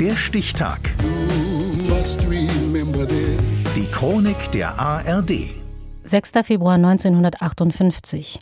Der Stichtag. Die Chronik der ARD. 6. Februar 1958.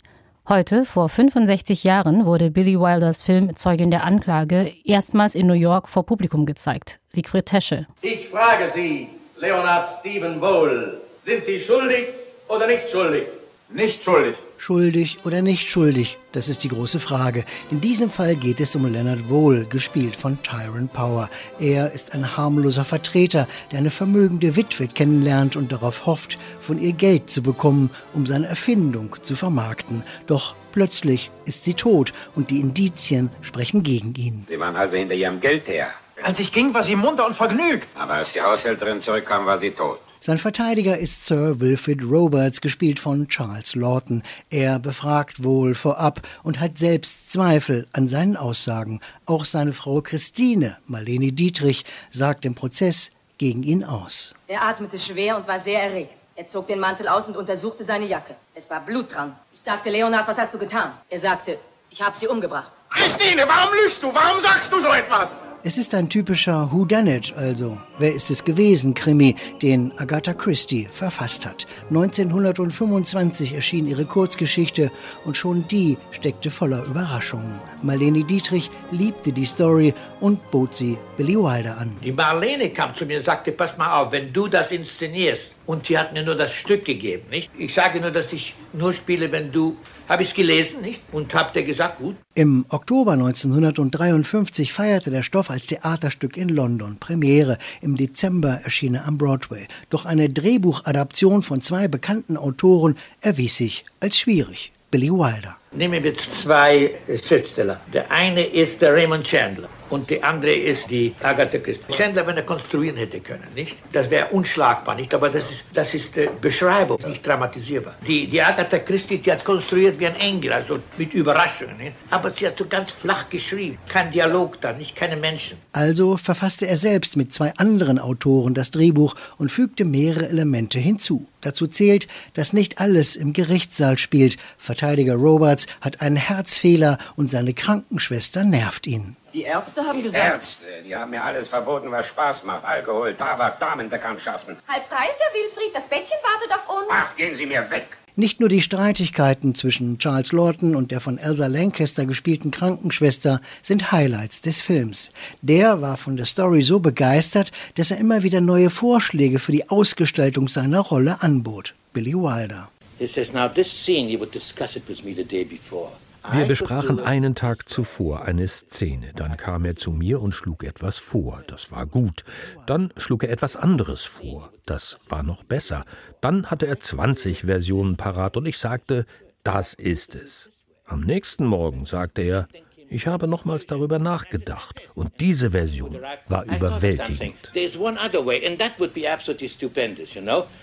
Heute, vor 65 Jahren, wurde Billy Wilders Film Zeugin der Anklage erstmals in New York vor Publikum gezeigt. Siegfried Tesche. Ich frage Sie, Leonard Stephen Bowl, sind Sie schuldig oder nicht schuldig? Nicht schuldig. Schuldig oder nicht schuldig? Das ist die große Frage. In diesem Fall geht es um Leonard Wohl, gespielt von Tyrone Power. Er ist ein harmloser Vertreter, der eine vermögende Witwe kennenlernt und darauf hofft, von ihr Geld zu bekommen, um seine Erfindung zu vermarkten. Doch plötzlich ist sie tot und die Indizien sprechen gegen ihn. Sie waren also hinter ihrem Geld her. Als ich ging, war sie munter und vergnügt. Aber als die Haushälterin zurückkam, war sie tot. Sein Verteidiger ist Sir Wilfrid Roberts, gespielt von Charles Lawton. Er befragt wohl vorab und hat selbst Zweifel an seinen Aussagen. Auch seine Frau Christine, Marlene Dietrich, sagt im Prozess gegen ihn aus. Er atmete schwer und war sehr erregt. Er zog den Mantel aus und untersuchte seine Jacke. Es war Blut dran. Ich sagte, Leonard, was hast du getan? Er sagte, ich habe sie umgebracht. Christine, warum lügst du? Warum sagst du so etwas? Es ist ein typischer Whodunit, also Wer ist es gewesen, Krimi, den Agatha Christie verfasst hat. 1925 erschien ihre Kurzgeschichte und schon die steckte voller Überraschungen. Marlene Dietrich liebte die Story und bot sie Billy Wilder an. Die Marlene kam zu mir und sagte, pass mal auf, wenn du das inszenierst, und sie hat mir nur das Stück gegeben, nicht? Ich sage nur, dass ich nur spiele, wenn du habe ich es gelesen, nicht? Und habt ihr gesagt, gut. Im Oktober 1953 feierte der Stoff als Theaterstück in London Premiere. Im Dezember erschien er am Broadway. Doch eine Drehbuchadaption von zwei bekannten Autoren erwies sich als schwierig. Billy Wilder. Nehmen wir zwei Schriftsteller. Der eine ist der Raymond Chandler und die andere ist die Agatha Christie. Chandler, wenn er konstruieren hätte können, nicht? Das wäre unschlagbar, nicht? Aber das ist, das ist äh, Beschreibung, nicht dramatisierbar. Die, die Agatha Christie, die hat konstruiert wie ein Engel, also mit Überraschungen, nicht? Aber sie hat so ganz flach geschrieben. Kein Dialog da, nicht keine Menschen. Also verfasste er selbst mit zwei anderen Autoren das Drehbuch und fügte mehrere Elemente hinzu. Dazu zählt, dass nicht alles im Gerichtssaal spielt. Verteidiger Roberts hat einen Herzfehler und seine Krankenschwester nervt ihn. Die Ärzte haben gesagt. Ärzte, die haben mir alles verboten, was Spaß macht. Alkohol, Tabak, Damenbekanntschaften. Halb drei ist ja Wilfried, das Bettchen wartet auf uns. Ach, gehen Sie mir weg. Nicht nur die Streitigkeiten zwischen Charles Lawton und der von Elsa Lancaster gespielten Krankenschwester sind Highlights des Films. Der war von der Story so begeistert, dass er immer wieder neue Vorschläge für die Ausgestaltung seiner Rolle anbot. Billy Wilder. He says, now this scene, you would discuss it with me the day before. Wir besprachen einen Tag zuvor eine Szene. Dann kam er zu mir und schlug etwas vor. Das war gut. Dann schlug er etwas anderes vor. Das war noch besser. Dann hatte er 20 Versionen parat und ich sagte, das ist es. Am nächsten Morgen sagte er, ich habe nochmals darüber nachgedacht und diese Version war überwältigend.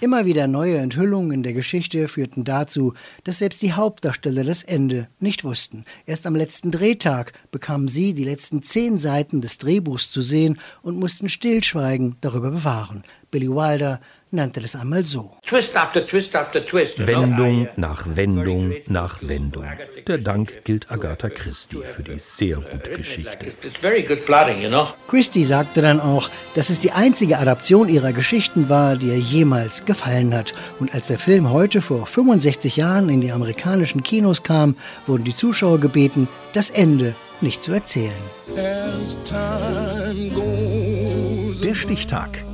Immer wieder neue Enthüllungen in der Geschichte führten dazu, dass selbst die Hauptdarsteller das Ende nicht wussten. Erst am letzten Drehtag bekamen sie die letzten zehn Seiten des Drehbuchs zu sehen und mussten Stillschweigen darüber bewahren. Billy Wilder nannte das einmal so. Twist after twist after twist. Wendung nach Wendung nach Wendung. Der Dank gilt Agatha Christie für die sehr gute Geschichte. Christie sagte dann auch, dass es die einzige Adaption ihrer Geschichten war, die ihr jemals gefallen hat. Und als der Film heute vor 65 Jahren in die amerikanischen Kinos kam, wurden die Zuschauer gebeten, das Ende nicht zu erzählen. Der Stichtag.